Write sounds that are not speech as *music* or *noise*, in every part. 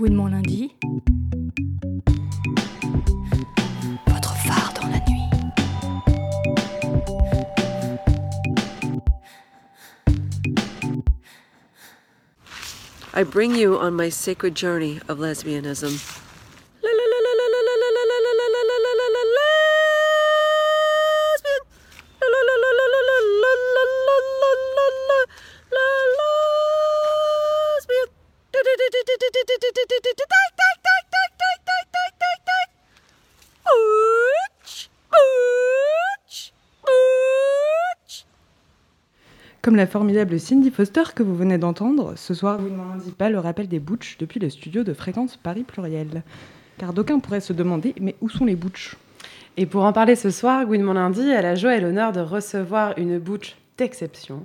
De mon lundi. Votre phare dans la nuit. I bring you on my sacred journey of lesbianism. Comme la formidable Cindy Foster que vous venez d'entendre, ce soir vous ne m'en dites pas le rappel des Butch depuis le studio de fréquence Paris Pluriel. Car d'aucuns pourraient se demander, mais où sont les Butch? Et pour en parler ce soir, Gwen Lundi a la joie et l'honneur de recevoir une butch d'exception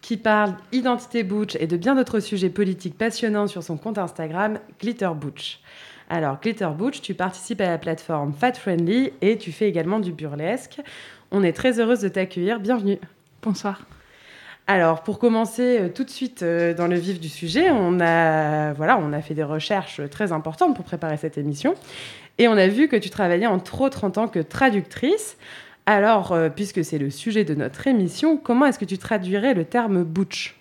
qui parle identité butch et de bien d'autres sujets politiques passionnants sur son compte Instagram Glitter Butch. Alors, Glitter Butch, tu participes à la plateforme Fat Friendly et tu fais également du burlesque. On est très heureuse de t'accueillir. Bienvenue. Bonsoir. Alors, pour commencer euh, tout de suite euh, dans le vif du sujet, on a, voilà, on a fait des recherches très importantes pour préparer cette émission. Et on a vu que tu travaillais entre autres en tant que traductrice. Alors, euh, puisque c'est le sujet de notre émission, comment est-ce que tu traduirais le terme butch?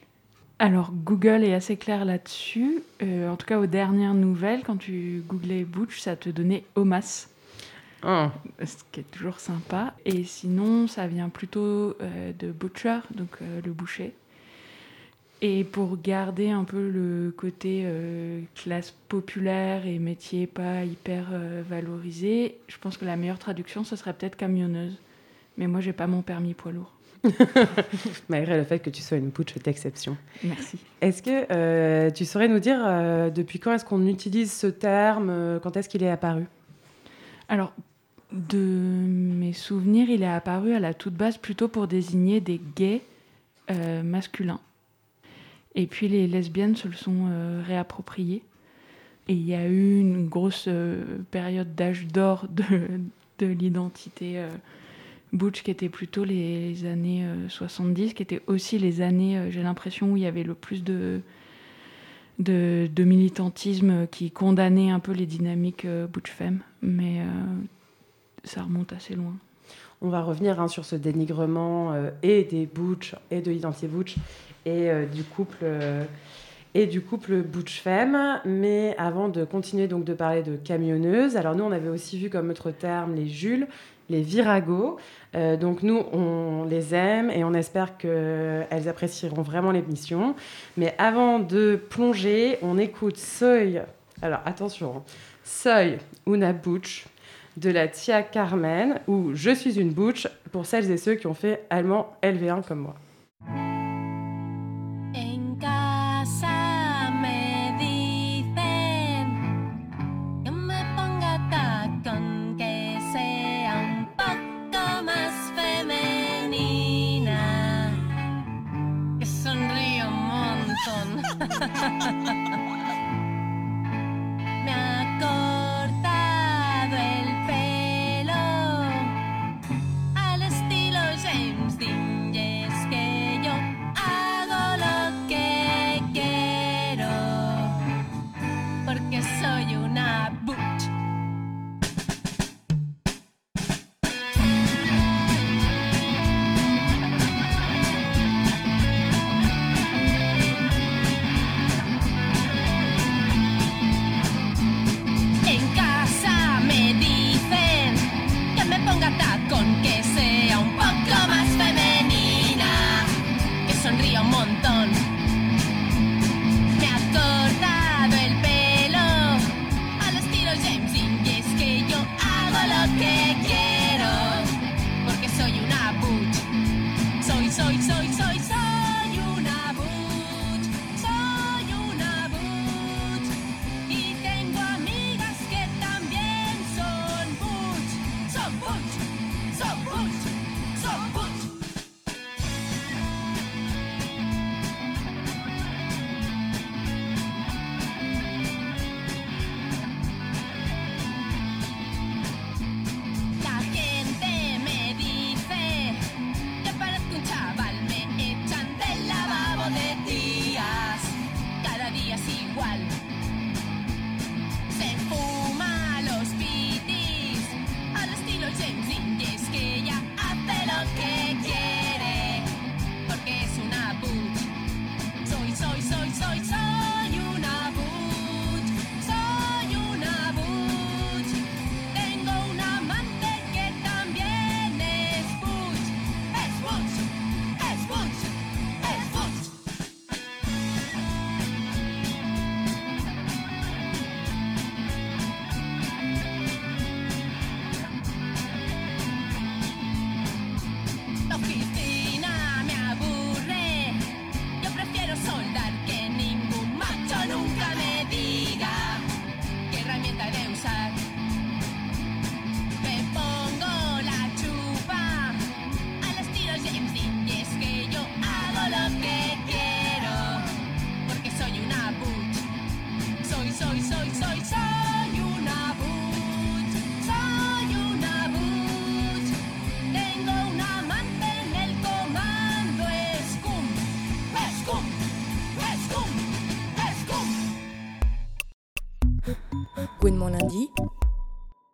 Alors, Google est assez clair là-dessus. En tout cas, aux dernières nouvelles, quand tu googlais Butch, ça te donnait Omas, Ah, ce qui est toujours sympa. Et sinon, ça vient plutôt euh, de Butcher, donc euh, le boucher. Et pour garder un peu le côté euh, classe populaire et métier pas hyper valorisé, je pense que la meilleure traduction, ce serait peut-être camionneuse. Mais moi, j'ai pas mon permis poids lourd. *laughs* Malgré le fait que tu sois une butch d'exception. Merci. Est-ce que tu saurais nous dire depuis quand est-ce qu'on utilise ce terme Quand est-ce qu'il est apparu? Alors, de mes souvenirs, il est apparu à la toute base plutôt pour désigner des gays euh, masculins. Et puis les lesbiennes se le sont euh, réappropriés. Et il y a eu une grosse euh, période d'âge d'or *laughs* de, de l'identité butch qui était plutôt les années euh, 70, qui étaient aussi les années, j'ai l'impression, où il y avait le plus de, de, de militantisme qui condamnait un peu les dynamiques euh, butch-femme. Mais ça remonte assez loin. On va revenir hein, sur ce dénigrement euh, et des butch et de l'identité butch et euh, du couple euh, et du couple butch femme. Mais avant de continuer donc de parler de camionneuse, alors nous on avait aussi vu comme autre terme les Jules, les viragos. Euh, donc nous on les aime et on espère qu'elles apprécieront vraiment l'émission. Mais avant de plonger, on écoute Soy. Alors attention, hein. Soy Una Butch de la Tia Carmen ou Je suis une butch pour celles et ceux qui ont fait allemand LV1 comme moi.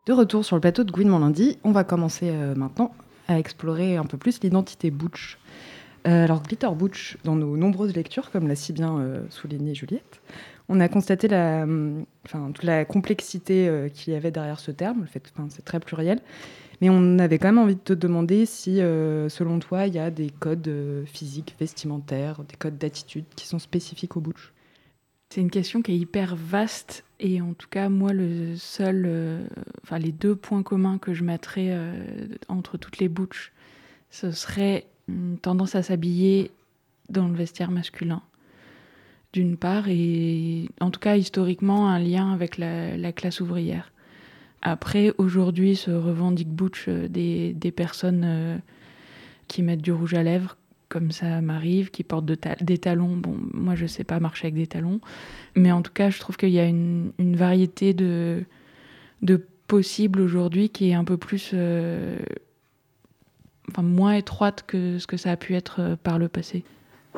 De retour sur le plateau de mon lundi, on va commencer euh, maintenant à explorer un peu plus l'identité Butch. Euh, alors Glitter Butch, dans nos nombreuses lectures, comme l'a si bien euh, souligné Juliette, on a constaté la, enfin, toute la complexité qu'il y avait derrière ce terme, le fait que enfin, c'est très pluriel. Mais on avait quand même envie de te demander si, selon toi, il y a des codes physiques, vestimentaires, des codes d'attitude qui sont spécifiques au Butch. C'est une question qui est hyper vaste et en tout cas moi le seul, euh, enfin les deux points communs que je mettrais euh, entre toutes les butch, ce serait une tendance à s'habiller dans le vestiaire masculin d'une part et en tout cas historiquement un lien avec la, la classe ouvrière. Après aujourd'hui se revendiquent butch euh, des, personnes qui mettent du rouge à lèvres comme ça m'arrive, qui portent des talons. Bon, moi, je sais pas marcher avec des talons. Mais en tout cas, je trouve qu'il y a une, variété de, de possibles aujourd'hui qui est un peu plus. euh, enfin, moins étroite que ce que ça a pu être euh, par le passé.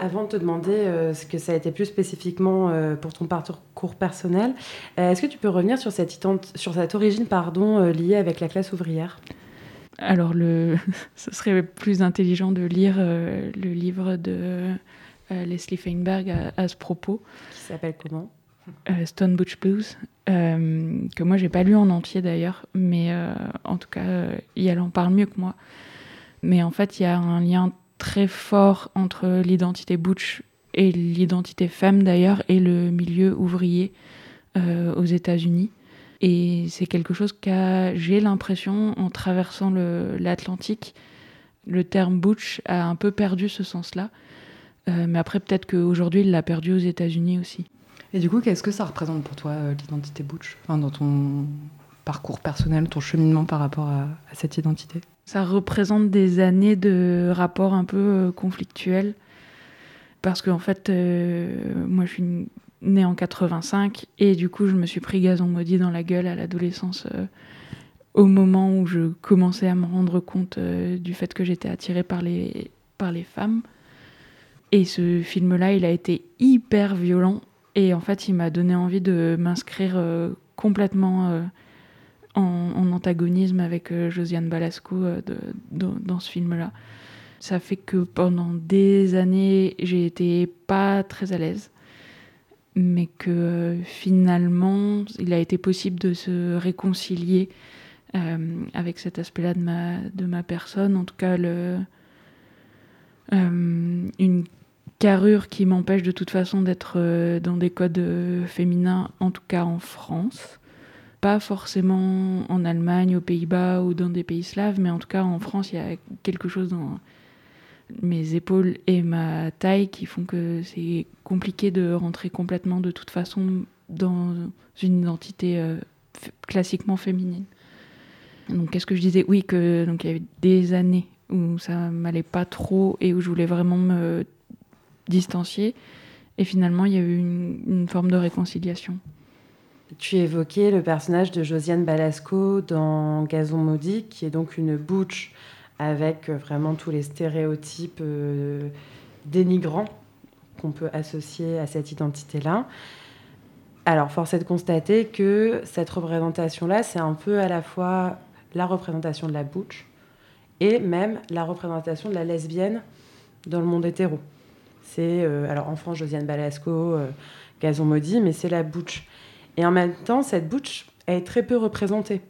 Avant de te demander euh, ce que ça a été plus spécifiquement pour ton parcours personnel, est-ce que tu peux revenir sur cette, sur cette origine pardon, liée avec la classe ouvrière? Alors, le, *laughs* ce serait plus intelligent de lire euh, le livre de euh, Leslie Feinberg à, à ce propos. qui s'appelle comment? Euh, Stone Butch Blues, que moi j'ai pas lu en entier d'ailleurs, mais en tout cas, elle en parle mieux que moi. Mais en fait, il y a un lien très fort entre l'identité butch et l'identité femme d'ailleurs et le milieu ouvrier aux États-Unis. Et c'est quelque chose qu'a, j'ai l'impression, en traversant le- l'Atlantique, le terme butch a un peu perdu ce sens-là. Euh, mais après, peut-être qu'aujourd'hui, il l'a perdu aux États-Unis aussi. Et du coup, qu'est-ce que ça représente pour toi, euh, l'identité Butch? Enfin, Dans ton parcours personnel, ton cheminement par rapport à, à cette identité? Ça représente des années de rapports un peu euh, conflictuels. Parce qu'en fait, euh, moi je suis née en 85 et du coup je me suis pris gazon maudit dans la gueule à l'adolescence euh, au moment où je commençais à me rendre compte euh, du fait que j'étais attirée par les, par les femmes. Et ce film-là, il a été hyper violent et en fait il m'a donné envie de m'inscrire euh, complètement en, antagonisme avec Josiane Balasco dans ce film-là. Ça fait que pendant des années, j'ai été pas très à l'aise, mais que euh, finalement, il a été possible de se réconcilier euh, avec cet aspect-là de ma, personne. En tout cas, euh, une carrure qui m'empêche de toute façon d'être dans des codes féminins, en tout cas en France pas forcément en Allemagne, aux Pays-Bas ou dans des pays slaves, mais en tout cas en France, il y a quelque chose dans mes épaules et ma taille qui font que c'est compliqué de rentrer complètement de toute façon dans une identité euh, classiquement féminine. Donc qu'est-ce que je disais Oui, que donc il y avait des années où ça m'allait pas trop et où je voulais vraiment me distancier. Et finalement, il y a eu une, une forme de réconciliation. Tu évoquais le personnage de Josiane Balasco dans Gazon maudit, qui est donc une butch avec euh, vraiment tous les stéréotypes euh, dénigrants qu'on peut associer à cette identité-là. Alors, force est de constater que cette représentation-là, c'est un peu à la fois la représentation de la butch et même la représentation de la lesbienne dans le monde hétéro. C'est, euh, alors en France, Josiane Balasco, Gazon maudit, mais c'est la butch. Et en même temps, cette butch est très peu représentée,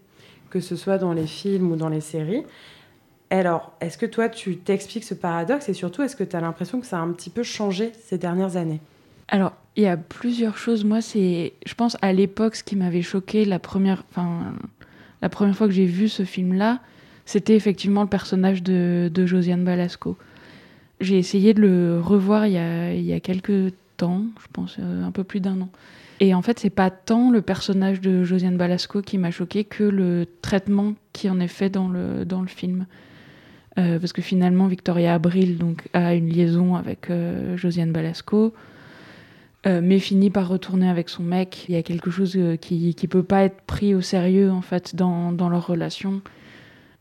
que ce soit dans les films ou dans les séries. Alors, est-ce que toi, tu t'expliques ce paradoxe et surtout, est-ce que tu as l'impression que ça a un petit peu changé ces dernières années? Alors, il y a plusieurs choses. Moi, c'est, je pense, à l'époque, ce qui m'avait choqué la première, enfin, la première fois que j'ai vu ce film-là, c'était effectivement le personnage de, Josiane Balasco. J'ai essayé de le revoir il y a, il y a quelques temps, je pense euh, un peu plus d'un an. Et en fait, c'est pas tant le personnage de Josiane Balasco qui m'a choqué que le traitement qui en est fait dans le, dans le film. Euh, parce que finalement, Victoria Abril donc, a une liaison avec euh, Josiane Balasco. Euh, mais finit par retourner avec son mec. Il y a quelque chose qui qui peut pas être pris au sérieux en fait dans, dans leur relation.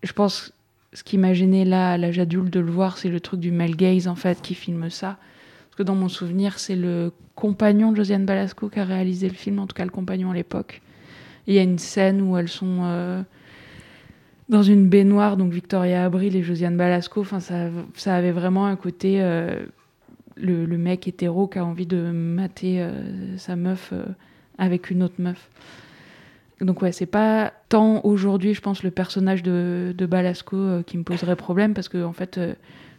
Je pense ce qui m'a gêné là à l'âge adulte de le voir, c'est le truc du male gaze en fait qui filme ça. Parce que dans mon souvenir, c'est le compagnon de Josiane Balasco qui a réalisé le film, en tout cas le compagnon à l'époque. Il y a une scène où elles sont dans une baignoire, donc Victoria Abril et Josiane Balasco. Ça, ça avait vraiment un côté euh, le, mec hétéro qui a envie de mater euh, sa meuf euh, avec une autre meuf. Donc ouais, c'est pas tant aujourd'hui, je pense, le personnage de, de Balasco qui me poserait problème parce que en fait,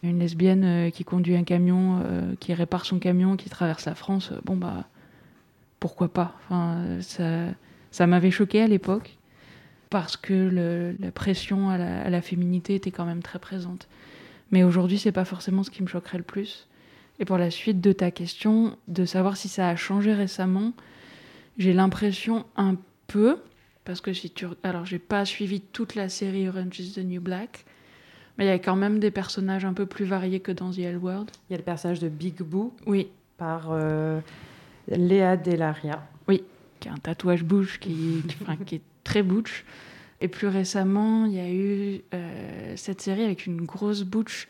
une lesbienne qui conduit un camion, qui répare son camion, qui traverse la France, bon bah pourquoi pas? Enfin, ça, ça m'avait choqué à l'époque parce que le- la pression à la, à la féminité était quand même très présente. Mais aujourd'hui, c'est pas forcément ce qui me choquerait le plus. Et pour la suite de ta question, de savoir si ça a changé récemment, j'ai l'impression un peu, parce que si tu... Alors, j'ai pas suivi toute la série Orange is the New Black, mais il y a quand même des personnages un peu plus variés que dans The L World. Il y a le personnage de Big Boo Oui, par euh, Léa Delaria. qui a un tatouage bouche qui, qui- enfin, qui est très butch. Et plus récemment, il y a eu euh, cette série avec une grosse butch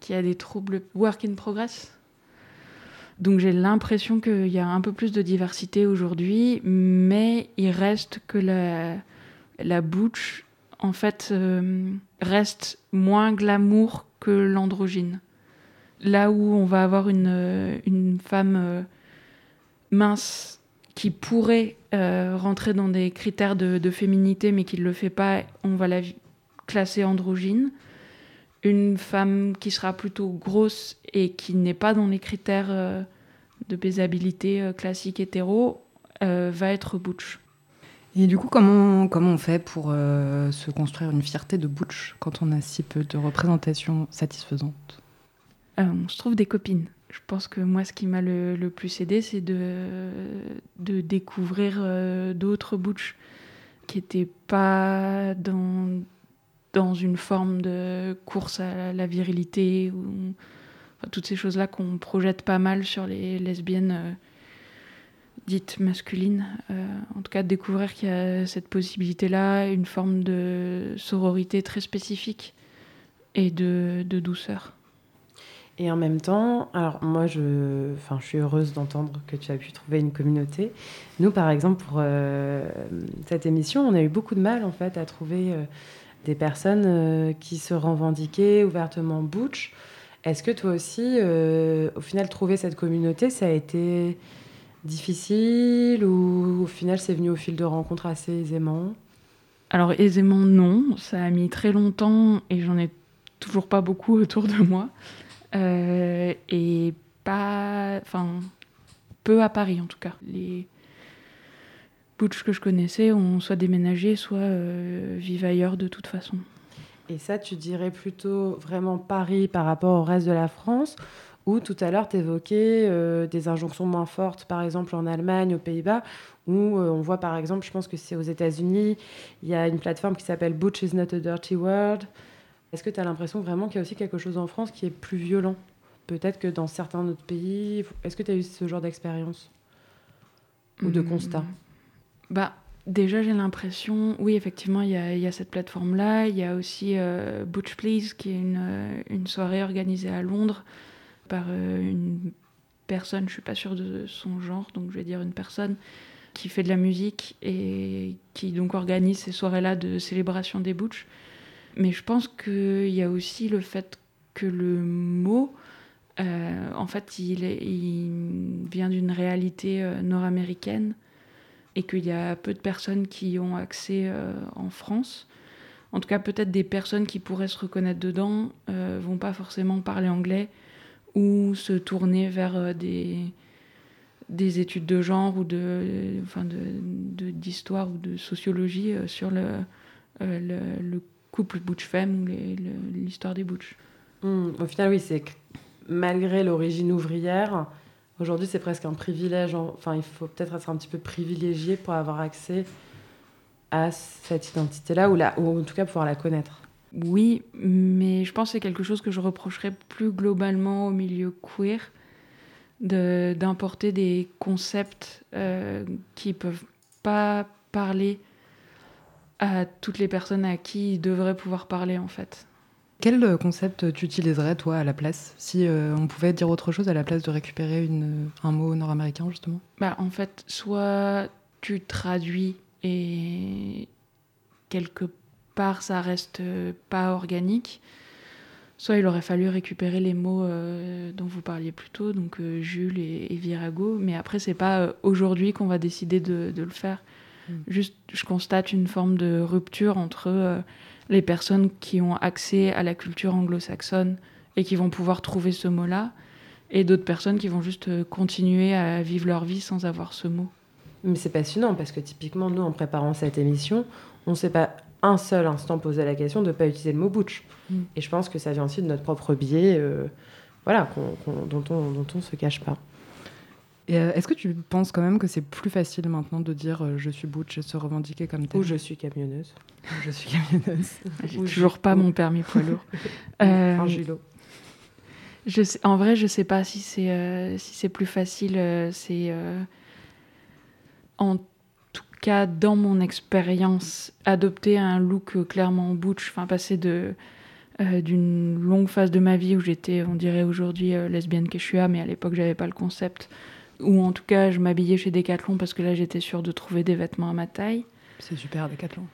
qui a des troubles work in progress. Donc j'ai l'impression qu'il y a un peu plus de diversité aujourd'hui, mais il reste que la, la butch, en fait, euh, reste moins glamour que l'androgyne. Là où on va avoir une, femme euh, mince qui pourrait euh, rentrer dans des critères de, de féminité, mais qui ne le fait pas, on va la classer androgyne. Une femme qui sera plutôt grosse et qui n'est pas dans les critères euh, de baisabilité euh, classique hétéro va être butch. Et du coup, comment, comment on fait pour se construire une fierté de butch quand on a si peu de représentation satisfaisante on se trouve des copines. Je pense que moi, ce qui m'a le, plus aidé, c'est de, découvrir euh, d'autres butch qui n'étaient pas dans, une forme de course à la, virilité ou toutes ces choses-là qu'on projette pas mal sur les lesbiennes euh, dites masculines. Euh, en tout cas, découvrir qu'il y a cette possibilité-là, une forme de sororité très spécifique et de douceur. Et en même temps, alors moi, je, je suis heureuse d'entendre que tu as pu trouver une communauté. Nous, par exemple, pour euh, cette émission, on a eu beaucoup de mal en fait à trouver euh, des personnes euh, qui se revendiquaient ouvertement butch. Est-ce que toi aussi, au final, trouver cette communauté, ça a été difficile ou au final, c'est venu au fil de rencontres assez aisément? Alors aisément non, ça a mis très longtemps et j'en ai toujours pas beaucoup autour de moi. Euh, et pas... Enfin, peu à Paris en tout cas. Les butch que je connaissais ont soit déménagé, soit euh, vivent ailleurs de toute façon. Et ça, tu dirais plutôt vraiment Paris par rapport au reste de la France ou tout à l'heure, tu évoquais des injonctions moins fortes, par exemple en Allemagne, aux Pays-Bas, où euh, on voit par exemple, je pense que c'est aux États-Unis, il y a une plateforme qui s'appelle Butch is not a dirty word. Est-ce que tu as l'impression vraiment qu'il y a aussi quelque chose en France qui est plus violent Peut-être que dans certains autres pays? Est-ce que tu as eu ce genre d'expérience? Ou de Hmm. constat? Bah, déjà, j'ai l'impression, oui, effectivement, il y a, il y a cette plateforme-là. Il y a aussi euh, Butch Please, qui est une, euh, une soirée organisée à Londres par euh, une personne, je suis pas sûre de son genre, donc je vais dire une personne qui fait de la musique et qui donc organise ces soirées-là de célébration des Butch. Mais je pense qu'il y a aussi le fait que le mot, euh, en fait, il, vient d'une réalité euh, nord-américaine et qu'il y a peu de personnes qui y ont accès euh, en France. En tout cas, peut-être des personnes qui pourraient se reconnaître dedans vont pas forcément parler anglais ou se tourner vers des, des études de genre ou de, enfin de, d'histoire ou de sociologie sur le, le couple butch-femme ou l'histoire des butch. Hmm, Au final, oui, c'est que malgré l'origine ouvrière, aujourd'hui, c'est presque un privilège. en- Enfin, il faut peut-être être un petit peu privilégié pour avoir accès à cette identité-là, ou, la- ou en tout cas pouvoir la connaître. Oui, mais je pense que c'est quelque chose que je reprocherais plus globalement au milieu queer, de- d'importer des concepts euh, qui peuvent pas parler à toutes les personnes à qui ils devraient pouvoir parler en fait. Quel euh, concept tu utiliserais, toi, à la place? Si euh, on pouvait dire autre chose à la place de récupérer une, un mot nord-américain, justement? Bah, en fait, soit tu traduis et quelque part ça reste euh, pas organique, soit il aurait fallu récupérer les mots euh, dont vous parliez plus tôt, donc euh, Jules et, et Virago, mais après c'est pas euh, aujourd'hui qu'on va décider de, de le faire. Mm. Juste, je constate une forme de rupture entre euh, les personnes qui ont accès à la culture anglo-saxonne et qui vont pouvoir trouver ce mot-là, et d'autres personnes qui vont juste euh, continuer à vivre leur vie sans avoir ce mot. Mais c'est passionnant parce que typiquement, nous, en préparant cette émission, on ne s'est pas un seul instant posé la question de ne pas utiliser le mot butch. Mm. Et je pense que ça vient aussi de notre propre biais, euh, voilà, qu'on- qu'on- dont on dont on se cache pas. Euh, est-ce que tu penses quand même que c'est plus facile maintenant de dire euh, je suis butch et se revendiquer comme tel Ou je suis camionneuse. je suis camionneuse *laughs* J'ai Ou toujours pas ou- mon permis poids lourd. *laughs* Euh. Je sais- en vrai, je sais pas si c'est euh, si c'est plus facile. euh, c'est euh, en tout cas dans mon expérience adopter un look euh, clairement butch, enfin passer de euh, d'une longue phase de ma vie où j'étais, on dirait aujourd'hui euh, lesbienne que je suis, mais à l'époque j'avais pas le concept. Ou en tout cas, je m'habillais chez Decathlon parce que là j'étais sûre de trouver des vêtements à ma taille. C'est super, Decathlon.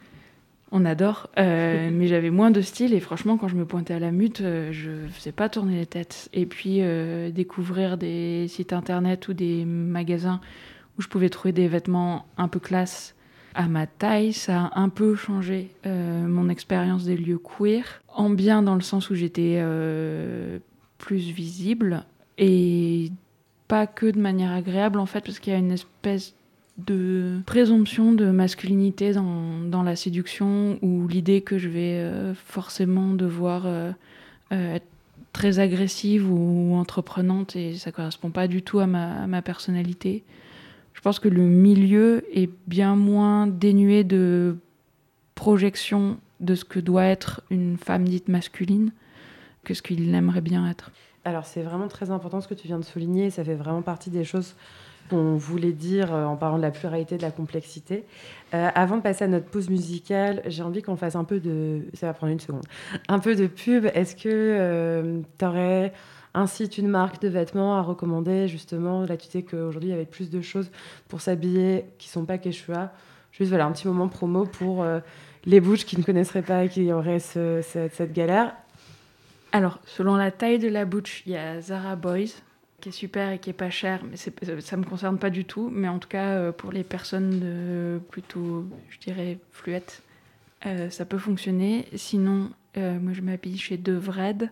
On adore, euh, *laughs* mais j'avais moins de style et franchement, quand je me pointais à la mute, euh, je faisais pas tourner les têtes. Et puis euh, découvrir des sites internet ou des magasins où je pouvais trouver des vêtements un peu classe à ma taille, ça a un peu changé euh, mon expérience des lieux queer, en bien dans le sens où j'étais plus visible et pas que de manière agréable en fait, parce qu'il y a une espèce de présomption de masculinité dans, dans la séduction ou l'idée que je vais euh, forcément devoir euh, euh, être très agressive ou entreprenante et ça correspond pas du tout à ma, à ma personnalité. Je pense que le milieu est bien moins dénué de projection de ce que doit être une femme dite masculine que ce qu'il aimerait bien être. Alors c'est vraiment très important ce que tu viens de souligner, ça fait vraiment partie des choses qu'on voulait dire euh, en parlant de la pluralité, de la complexité. Euh, avant de passer à notre pause musicale, j'ai envie qu'on fasse un peu de... Ça va prendre une seconde. Un peu de pub. Est-ce que tu aurais un site, une marque de vêtements à recommander? Justement Là tu sais qu'aujourd'hui il y avait plus de choses pour s'habiller qui sont pas Quechua. Juste voilà, un petit moment promo pour euh, les bouches qui ne connaisseraient pas et qui auraient ce- cette, cette galère. Alors, selon la taille de la bouche, il y a Zara Boys, qui est super et qui est pas cher, mais c'est- ça me concerne pas du tout. Mais en tout cas, euh, pour les personnes de plutôt, je dirais, fluettes, euh, ça peut fonctionner. Sinon, euh, moi, je m'habille chez Devred,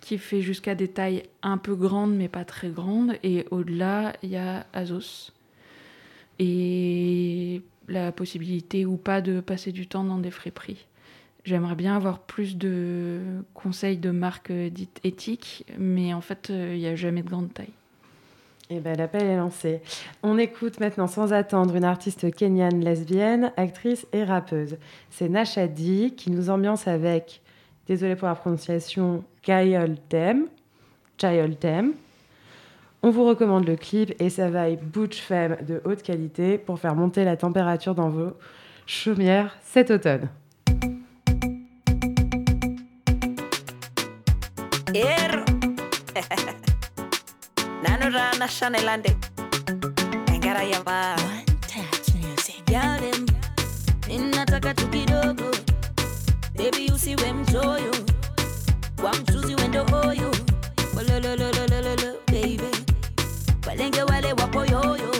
qui fait jusqu'à des tailles un peu grandes, mais pas très grandes. Et au-delà, il y a Azos. Et la possibilité ou pas de passer du temps dans des friperies. J'aimerais bien avoir plus de conseils de marques dites éthiques, mais en fait, euh, il n'y a jamais de grande taille. Eh ben, l'appel est lancé. On écoute maintenant sans attendre une artiste kenyane lesbienne, actrice et rappeuse. C'est Nashadi qui nous ambiance avec, désolé pour la prononciation. Child Tem. On vous recommande le clip et sa vibe butch femme de haute qualité pour faire monter la température dans vos chaumières cet automne. ಏರು ನಾನು ರಾಣ ಶಾನೆಲಾಂಡೆ ಹೆಂಗರಯ್ಯವ yarem ninataka tu kidogo bebi usiwe mchoyo wa mchuzi wendo oyo. Walolololololo baby. Walenge wale wapoyoyo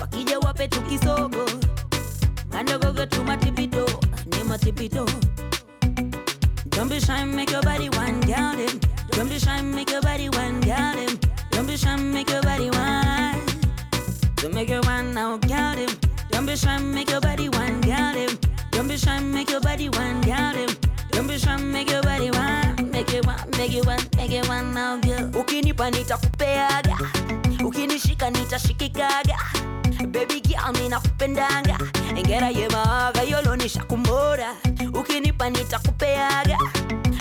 wakija wape tukisogo mandogogo tu matipito ni matipito. Shy, make your body one down him. Don't be shy, make your body one down him. Don't be shy, make your body one. So make your one now, count him. Eh? Don't be shy, make your body one down him. Don't be shy, make your body one down him. Don't be shy, make your body one. Make it one, make it one, make it one now, girl. Ukinipa nitakupeaga, ukinishika nitashikikaga. Baby girl, mimi nakupendanga. Engera yemaga yolo nishakumora. Ukinipa nitakupeaga,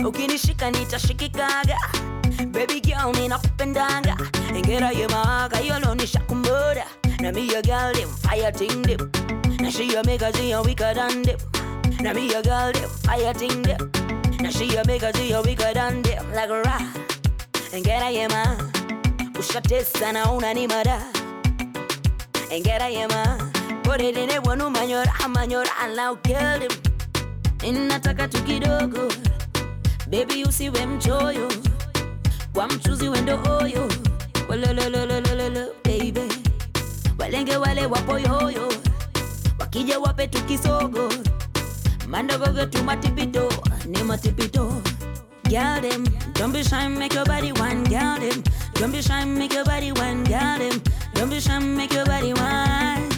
ukinishika nitashikikaga. Baby girl, mimi nakupendanga. Engera yemaga yolo nishakumora. Na me a girl them fire ting them. Na she a make see a wicked and them. Na me a girl them fire ting them. Na she a make see a wicked and them like a rock. Engera yema, ushatesa na unanimada. Engera yema, Put it in a one manyora, manyora, and now kill him. Inataka tu kidogo. Baby usiwe mchoyo. Kwa mchuzi wendo oyo. Walolololololo, baby. Walenge wale wapo yoyo. Wakija wape tu kisogo. Mandogogo tu matipito, ni matipito. Girl them, don't be shy, make your body one. Girl them, don't be shy, make your body one. Girl them, don't be shy, make your body one.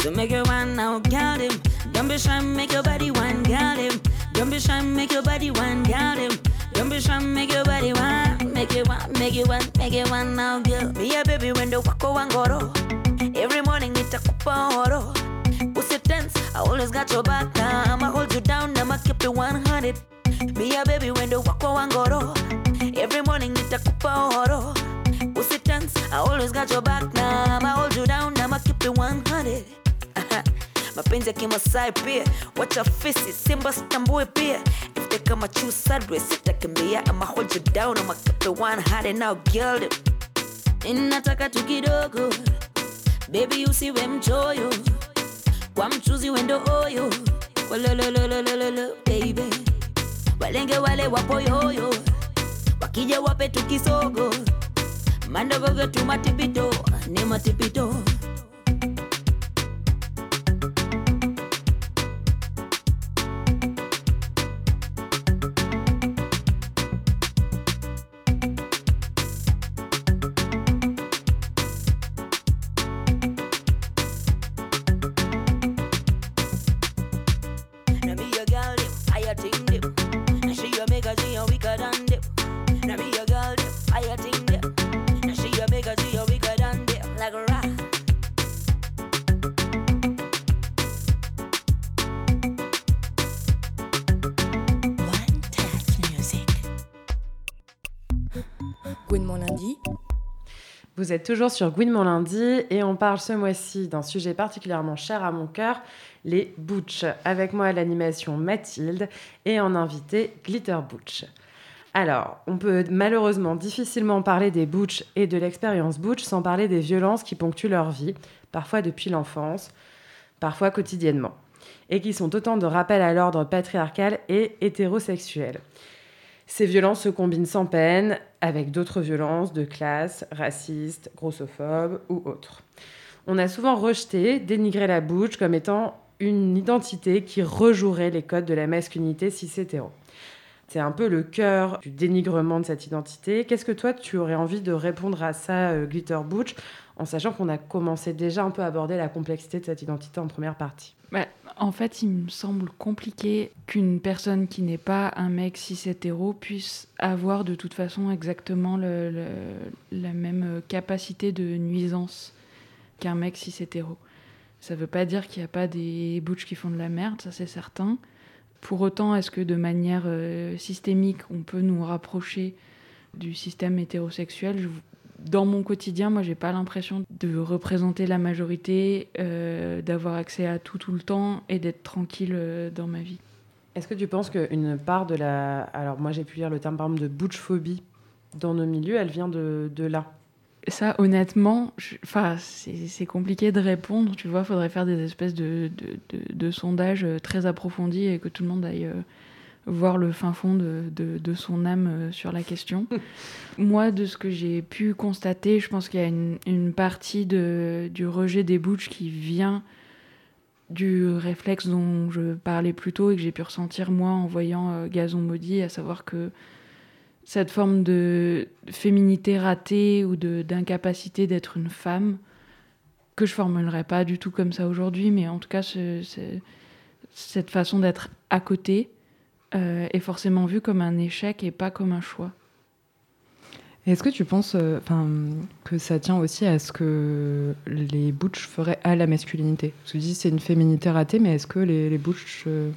So make your one now, girl them. Don't be shy, make your body one. Girl them, don't be shy, make your body one. Girl them, don't be shy, make your body one. Make it one, make it one, make it one now, girl. Me a baby when the wako wangoro. Every morning nitakupa oro. Pussy tense, I always got your back now. I'ma hold you down, I'ma keep it 100. Me a baby when the wako wangoro. Every morning nitakupa oro. Pussy tense, I always got your back now. *laughs* I'ma hold you down, I'ma keep it 100. mapenzi ya kimasai pia wacha fisi simba sitambue pia ifte kama chu sadwe sitakimbia ama hold you down ama keep it 100 now girl inataka tu kidogo baby usiwe mchoyo kwa mchuzi wendo oyo walolololololo baby walenge wale wapoyoyo wakija wape tukisogo mandogogo tumatipito ni matipito Vous êtes toujours sur mon lundi et on parle ce mois-ci d'un sujet particulièrement cher à mon cœur, les Butch. Avec moi à l'animation Mathilde et en invité Glitter Butch. Alors, on peut malheureusement difficilement parler des Butch et de l'expérience Butch sans parler des violences qui ponctuent leur vie, parfois depuis l'enfance, parfois quotidiennement, et qui sont autant de rappels à l'ordre patriarcal et hétérosexuel. Ces violences se combinent sans peine avec d'autres violences de classe, racistes, grossophobes ou autres. On a souvent rejeté, dénigré la bouche comme étant une identité qui rejouerait les codes de la masculinité cis-hétéro. C'est un peu le cœur du dénigrement de cette identité. Qu'est-ce que toi, tu aurais envie de répondre à ça, euh, Glitter Butch, en sachant qu'on a commencé déjà un peu à aborder la complexité de cette identité en première partie? Bah, en fait, il me semble compliqué qu'une personne qui n'est pas un mec cis hétéro puisse avoir de toute façon exactement le- la même capacité de nuisance qu'un mec cis hétéro. Ça veut pas dire qu'il n'y a pas des butch qui font de la merde, ça c'est certain. Pour autant, est-ce que de manière euh, systémique, on peut nous rapprocher du système hétérosexuel? Je- Dans mon quotidien, moi, j'ai pas l'impression de représenter la majorité, euh, d'avoir accès à tout tout le temps et d'être tranquille euh, dans ma vie. Est-ce que tu penses qu'une part de la... Alors moi j'ai pu lire le terme par exemple de butchphobie dans nos milieux, elle vient de, de là? Ça, honnêtement, je- enfin, c'est compliqué de répondre. Tu vois, faudrait faire des espèces de, de, sondages euh, très approfondis et que tout le monde aille euh, voir le fin fond de, de- de son âme euh, sur la question. *laughs* Moi, de ce que j'ai pu constater, je pense qu'il y a une, une partie de, du rejet des butch qui vient du réflexe dont je parlais plus tôt et que j'ai pu ressentir moi en voyant euh, Gazon Maudit, à savoir que cette forme de féminité ratée ou de- d'incapacité d'être une femme, que je formulerai pas du tout comme ça aujourd'hui, mais en tout cas, ce- ce- cette façon d'être à côté euh, est forcément vue comme un échec et pas comme un choix. Est-ce que tu penses euh, que ça tient aussi à ce que les butch feraient à la masculinité? Tu dis c'est une féminité ratée, mais est-ce que les, les butch euh,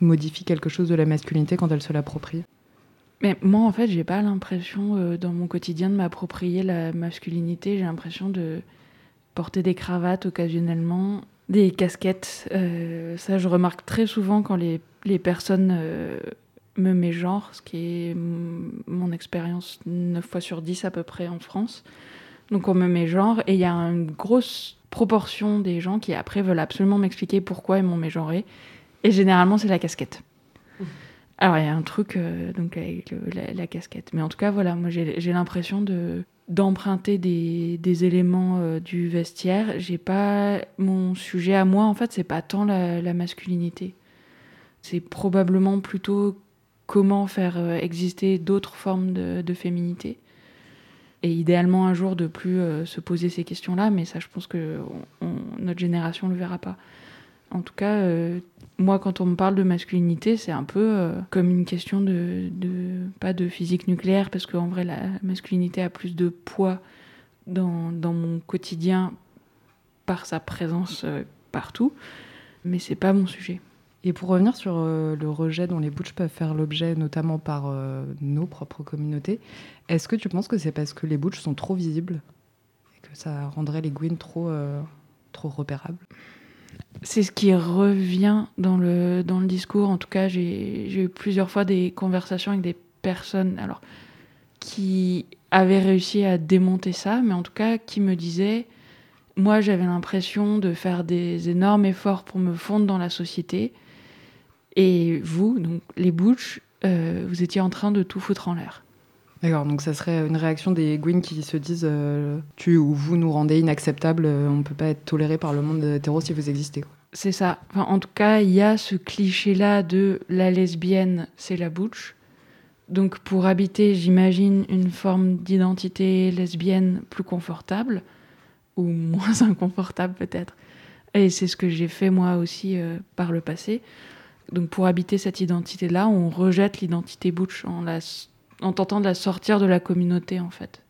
modifient quelque chose de la masculinité quand elles se l'approprient? Mais moi, en fait, j'ai pas l'impression euh, dans mon quotidien de m'approprier la masculinité. J'ai l'impression de porter des cravates occasionnellement, des casquettes. Euh, ça, je remarque très souvent quand les, les personnes euh, me mégenrent, ce qui est mon expérience 9 fois sur 10 à peu près en France. Donc on me mégenre et il y a une grosse proportion des gens qui après veulent absolument m'expliquer pourquoi ils m'ont mégenré. Et généralement, c'est la casquette. Alors, il y a un truc euh, donc avec le- la, la casquette. Mais en tout cas, voilà, moi, j'ai l'impression de d'emprunter des, éléments euh, du vestiaire. J'ai pas mon sujet à moi. En fait, c'est pas tant la, masculinité. C'est probablement plutôt comment faire euh, exister d'autres formes de, féminité. Et idéalement un jour de plus euh, se poser ces questions-là, mais ça, je pense que notre génération le verra pas. En tout cas, euh, moi, quand on me parle de masculinité, c'est un peu euh, comme une question de, pas de physique nucléaire, parce qu'en vrai, la masculinité a plus de poids dans, mon quotidien par sa présence euh, partout, mais c'est pas mon sujet. Et pour revenir sur le rejet dont les butch peuvent faire l'objet, notamment par nos propres communautés, est-ce que tu penses que c'est parce que les butch sont trop visibles et que ça rendrait les Gwyn trop, trop repérables? C'est ce qui revient dans le, dans le discours. En tout cas, j'ai eu plusieurs fois des conversations avec des personnes alors, qui avaient réussi à démonter ça, mais en tout cas qui me disaient, moi j'avais l'impression de faire des énormes efforts pour me fondre dans la société, et vous, donc les butch, euh, vous étiez en train de tout foutre en l'air. D'accord, donc ça serait une réaction des Gwyn qui se disent euh, tu ou vous nous rendez inacceptables, euh, on ne peut pas être toléré par le monde hétéro si vous existez. C'est ça. Enfin, en tout cas, il y a ce cliché-là de la lesbienne, c'est la butch. Donc, pour habiter, j'imagine une forme d'identité lesbienne plus confortable, ou moins *laughs* inconfortable peut-être. Et c'est ce que j'ai fait moi aussi euh, par le passé. Donc, pour habiter cette identité-là, on rejette l'identité butch en, la, en tentant de la sortir de la communauté, en fait.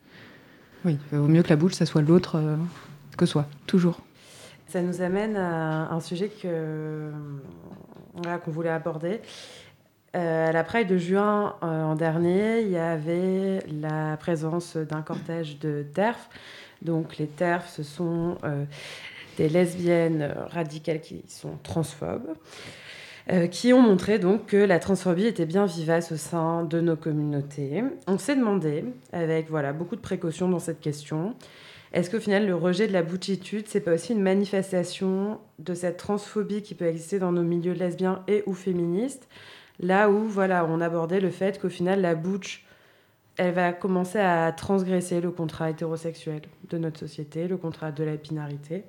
Oui, il vaut mieux que la bouche, ça soit l'autre euh, que soi. Toujours. Ça nous amène à un sujet que voilà, qu'on voulait aborder. Euh, à la Pride de juin euh, en dernier, il y avait la présence d'un cortège de TERF. Donc les TERF, ce sont euh, des lesbiennes radicales qui sont transphobes, euh, qui ont montré donc que la transphobie était bien vivace au sein de nos communautés. On s'est demandé, avec voilà beaucoup de précautions dans cette question, est-ce qu'au final, le rejet de la bouchitude, c'est pas aussi une manifestation de cette transphobie qui peut exister dans nos milieux lesbiens et ou féministes? Là où, voilà, on abordait le fait qu'au final, la butch, elle va commencer à transgresser le contrat hétérosexuel de notre société, le contrat de la binarité.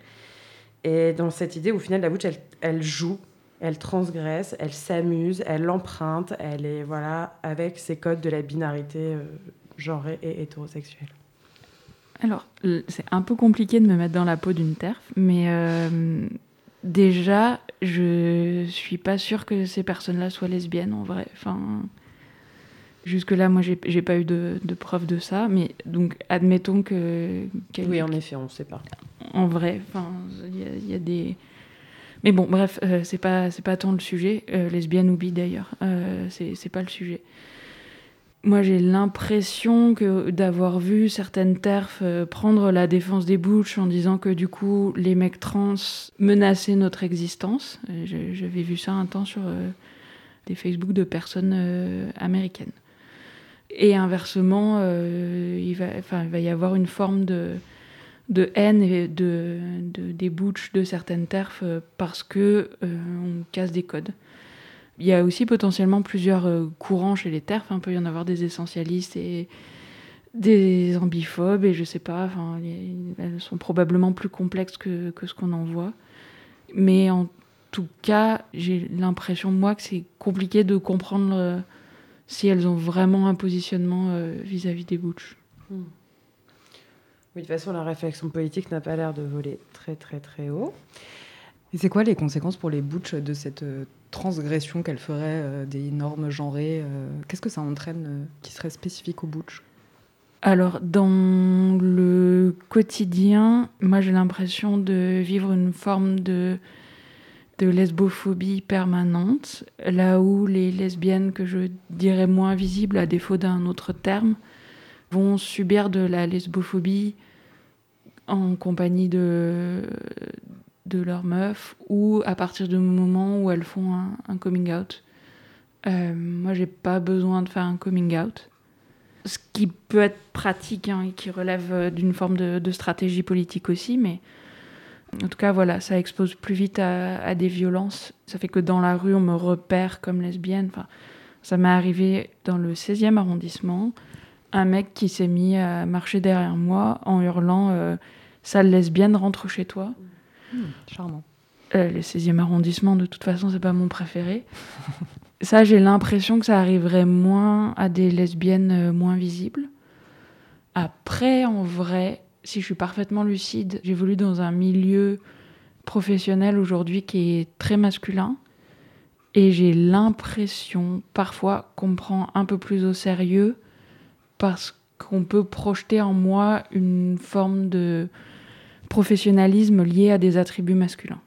Et dans cette idée, au final, la butch, elle, elle joue, elle transgresse, elle s'amuse, elle l'emprunte, elle est, voilà, avec ses codes de la binarité euh, genrée et hétérosexuelle. Alors, c'est un peu compliqué de me mettre dans la peau d'une TERF, mais euh, déjà, je suis pas sûre que ces personnes-là soient lesbiennes en vrai. Enfin, jusque-là, moi, j'ai j'ai pas eu de, de preuve de ça, mais donc, admettons que. qu'elles- Oui, en effet, on ne sait pas. en vrai. Y, il y a des. Mais bon, bref, euh, c'est pas pas tant le sujet. Euh, lesbienne ou bi d'ailleurs, euh, c'est pas le sujet. Moi, j'ai l'impression que d'avoir vu certaines terfs euh, prendre la défense des butch en disant que du coup les mecs trans menaçaient notre existence. Euh, J'avais vu ça un temps sur euh, des Facebook de personnes américaines. Et inversement, il, va, il va y avoir une forme de, de haine et de, de, des butch de certaines terfs euh, parce que euh, on casse des codes. Il y a aussi potentiellement plusieurs euh, courants chez les terfs. Il peut y en avoir des essentialistes et des ambiphobes et je sais pas. Enfin, les- elles sont probablement plus complexes que, que ce qu'on en voit. Mais en tout cas, j'ai l'impression moi que c'est compliqué de comprendre si elles ont vraiment un positionnement vis-à-vis des butch. Oui, de toute façon, la réflexion politique n'a pas l'air de voler très, très, très haut. Et c'est quoi les conséquences pour les butch de cette euh, transgression qu'elles feraient euh, des normes genrées euh, Qu'est-ce que ça entraîne qui serait spécifique aux butch? Alors, dans le quotidien, moi j'ai l'impression de vivre une forme de, de lesbophobie permanente, là où les lesbiennes que je dirais moins visibles, à défaut d'un autre terme, vont subir de la lesbophobie en compagnie de, de leur meuf ou à partir du moment où elles font un, coming out. Euh, moi, j'ai pas besoin de faire un coming out ce qui peut être pratique hein, et qui relève euh, d'une forme de, stratégie politique aussi, mais En tout cas, voilà, ça expose plus vite à, à des violences. Ça fait que dans la rue, on me repère comme lesbienne. Enfin, ça m'est arrivé dans le 16e arrondissement, un mec qui s'est mis à marcher derrière moi en hurlant euh, Sale lesbienne, rentre chez toi. Charmant. Euh, le 16e arrondissement, de toute façon, c'est pas mon préféré. *laughs* ça, j'ai l'impression que ça arriverait moins à des lesbiennes euh, moins visibles. Après, en vrai, si je suis parfaitement lucide, j'évolue dans un milieu professionnel aujourd'hui qui est très masculin. Et j'ai l'impression parfois qu'on me prend un peu plus au sérieux parce qu'on peut projeter en moi une forme de professionnalisme lié à des attributs masculins.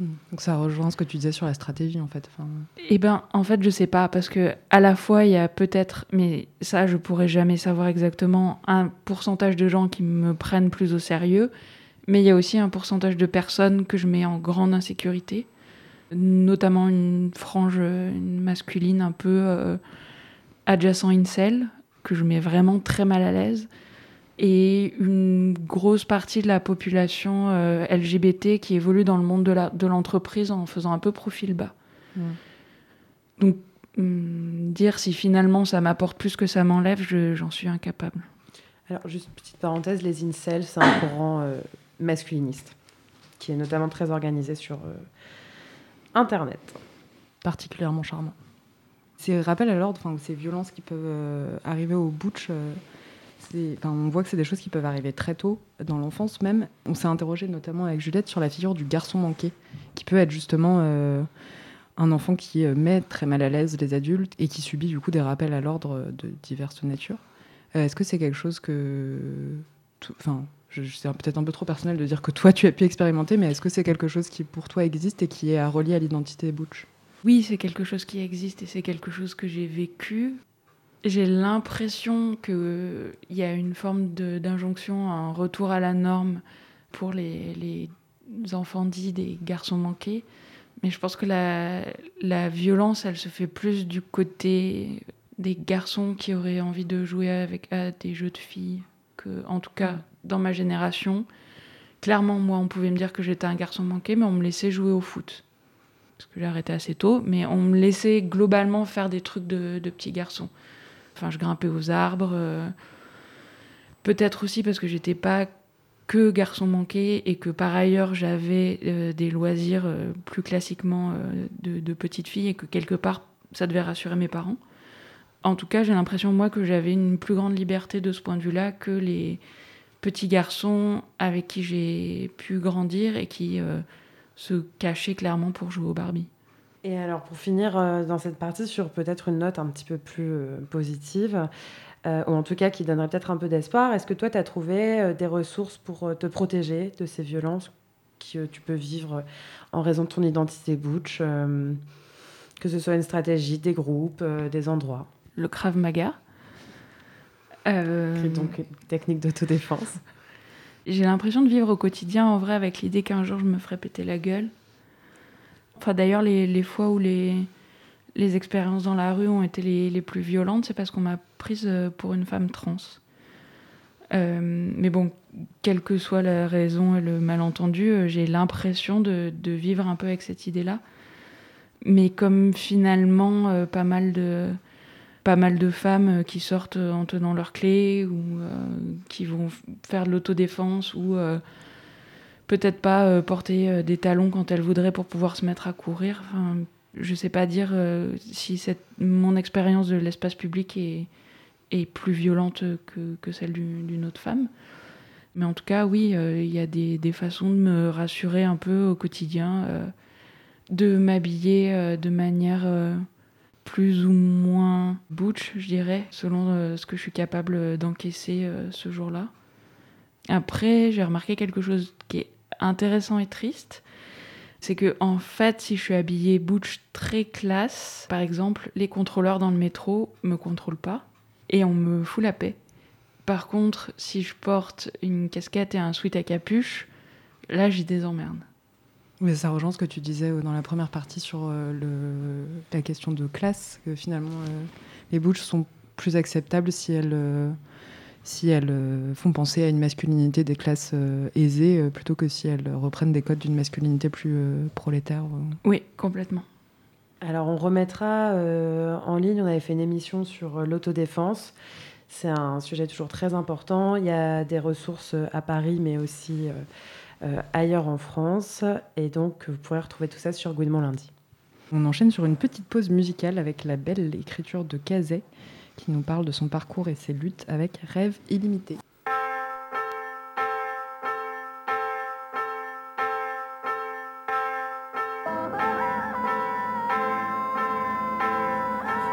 Donc ça rejoint ce que tu disais sur la stratégie en fait. Enfin, Eh ben, en fait, je sais pas parce que à la fois il y a peut-être, mais ça je pourrais jamais savoir exactement, un pourcentage de gens qui me prennent plus au sérieux, mais il y a aussi un pourcentage de personnes que je mets en grande insécurité, notamment une frange euh, une masculine un peu euh, adjacent incel que je mets vraiment très mal à l'aise et une grosse partie de la population euh, LGBT qui évolue dans le monde de l'entreprise en faisant un peu profil bas. Donc, hum, dire si finalement ça m'apporte plus que ça m'enlève, je- j'en suis incapable. Alors, juste petite parenthèse, les incels, c'est un courant euh, masculiniste qui est notamment très organisé sur euh, Internet. particulièrement charmant. Ces rappels à l'ordre, ces violences qui peuvent euh, arriver au butch, euh, on voit que c'est des choses qui peuvent arriver très tôt, dans l'enfance même. On s'est interrogé notamment avec Juliette sur la figure du garçon manqué, qui peut être justement euh, un enfant qui met très mal à l'aise les adultes et qui subit du coup des rappels à l'ordre de diverses natures. Est-ce que c'est quelque chose que... Enfin, c'est peut-être un peu trop personnel de dire que toi tu as pu expérimenter, mais est-ce que c'est quelque chose qui pour toi existe et qui est à relier à l'identité butch? Oui, c'est quelque chose qui existe et c'est quelque chose que j'ai vécu. J'ai l'impression qu'il y a une forme d'injonction, un retour à la norme pour les, enfants dits des garçons manqués. Mais je pense que la, la violence, elle se fait plus du côté des garçons qui auraient envie de jouer avec à des jeux de filles. Que, en tout cas, dans ma génération, clairement, moi, on pouvait me dire que j'étais un garçon manqué, mais on me laissait jouer au foot parce que j'ai arrêté assez tôt, mais on me laissait globalement faire des trucs de, de petits garçons. Enfin, je grimpais aux arbres. euh, Peut-être aussi parce que j'étais pas que garçon manqué et que par ailleurs j'avais euh, des loisirs euh, plus classiquement de, petite fille et que quelque part ça devait rassurer mes parents. En tout cas, j'ai l'impression moi que j'avais une plus grande liberté de ce point de vue-là que les petits garçons avec qui j'ai pu grandir et qui se cachaient clairement pour jouer au Barbie. Et alors, pour finir euh, dans cette partie sur peut-être une note un petit peu plus euh, positive, euh, ou en tout cas qui donnerait peut-être un peu d'espoir, est-ce que toi, tu as trouvé des ressources pour te protéger de ces violences que tu peux vivre en raison de ton identité butch euh, Que ce soit une stratégie, des groupes, euh, des endroits? Le Krav Maga. Euh, C'est donc une technique d'autodéfense. J'ai l'impression de vivre au quotidien en vrai avec l'idée qu'un jour je me ferai péter la gueule. Enfin d'ailleurs les, les fois où les, les expériences dans la rue ont été les, les plus violentes, c'est parce qu'on m'a prise euh, pour une femme trans. Euh, mais bon, quelle que soit la raison et le malentendu, euh, j'ai l'impression de, de vivre un peu avec cette idée-là. Mais comme finalement pas mal de pas mal de femmes euh, qui sortent euh, en tenant leurs clés ou euh, qui vont faire de l'autodéfense ou peut-être pas porter des talons quand elles voudraient pour pouvoir se mettre à courir. Enfin, je sais pas dire si cette, mon expérience de l'espace public est, est plus violente que, que celle du- d'une autre femme. Mais en tout cas, oui, il y a des, des façons de me rassurer un peu au quotidien, de m'habiller de manière plus ou moins butch, je dirais, selon euh, ce que je suis capable d'encaisser euh, ce jour-là. Après, j'ai remarqué quelque chose qui est intéressant et triste. C'est que, en fait, si je suis habillée butch très classe, par exemple, les contrôleurs dans le métro me contrôlent pas et on me fout la paix. Par contre, si je porte une casquette et un sweat à capuche, là, j'ai des emmerdes. Mais ça rejoint ce que tu disais euh, dans la première partie sur euh, le, la question de classe, que finalement euh, les butch sont plus acceptables si elles, euh, si elles euh, font penser à une masculinité des classes euh, aisées euh, plutôt que si elles reprennent des codes d'une masculinité plus euh, prolétaire. euh. Oui, complètement. Alors, on remettra euh, en ligne, on avait fait une émission sur euh, l'autodéfense. C'est un sujet toujours très important. Il y a des ressources euh, à Paris, mais aussi ailleurs en France. Et donc, vous pourrez retrouver tout ça sur Gouinement lundi. On enchaîne sur une petite pause musicale avec la belle écriture de Kazé qui nous parle de son parcours et ses luttes avec Rêve illimité.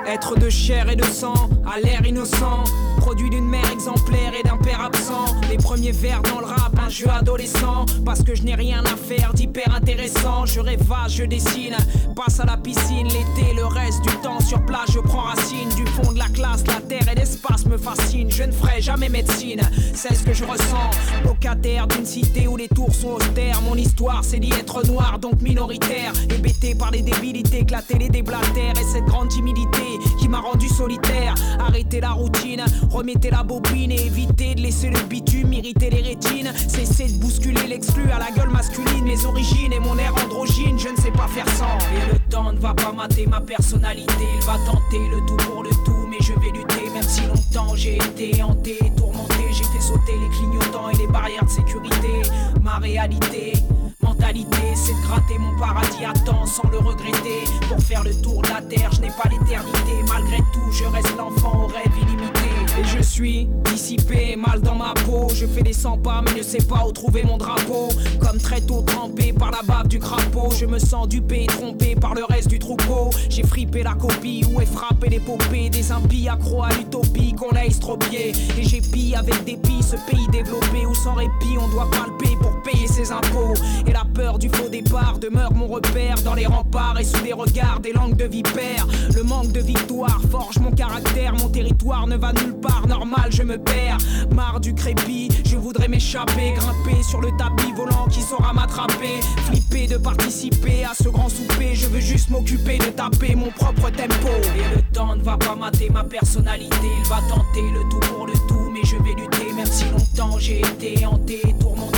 Être de chair et de sang, à l'air innocent. Produit d'une mère exemplaire et d'un père absent. Les premiers vers dans le rap, un jeu adolescent. Parce que je n'ai rien à faire d'hyper intéressant. Je rêvage, je dessine. Passe à la piscine l'été, le reste du temps sur place, je prends racine. Du fond de la classe, la terre et l'espace me fascinent. Je ne ferai jamais médecine, c'est ce que je ressens. Locataire d'une cité où les tours sont austères. Mon histoire, c'est d'y être noir, donc minoritaire. Hébété par les débilités, que la télé déblatère. Et cette grande timidité qui m'a rendu solitaire. Arrêtez la routine, remettez la bobine et évitez de laisser le bitume irriter les rétines. Cessez de bousculer l'exclu à la gueule masculine. Mes origines et mon air androgyne, je ne sais pas faire sans. Et le temps ne va pas mater ma personnalité. Il va tenter le tout pour le tout, mais je vais lutter. Même si longtemps j'ai été hanté, tourmenté, j'ai fait sauter les clignotants et les barrières de sécurité. Ma réalité. Mentalité, c'est de gratter mon paradis à temps sans le regretter. Pour faire le tour de la terre, je n'ai pas l'éternité. Malgré tout, je reste l'enfant au rêve illimité. Et je suis dissipé, mal dans ma peau. Je fais des 100 pas, mais ne sais pas où trouver mon drapeau. Comme très tôt trempé par la bave du crapaud. Je me sens dupé trompé par le reste du troupeau. J'ai frippé la copie, où est frappé l'épopée des impies accro à l'utopie qu'on a estropié. Et j'épie avec dépit ce pays développé où sans répit on doit palper pour payer ses impôts. Et la peur du faux départ demeure mon repère dans les remparts et sous les regards des langues de vipères. Le manque de victoire forge mon caractère, mon territoire ne va nulle part, normal je me perds. Marre du crépi, je voudrais m'échapper, grimper sur le tapis volant qui saura m'attraper. Flipper de participer à ce grand souper, je veux juste m'occuper de taper mon propre tempo. Et le temps ne va pas mater ma personnalité, il va tenter le tout pour le tout, mais je vais lutter, même si longtemps j'ai été hanté, tourmenté,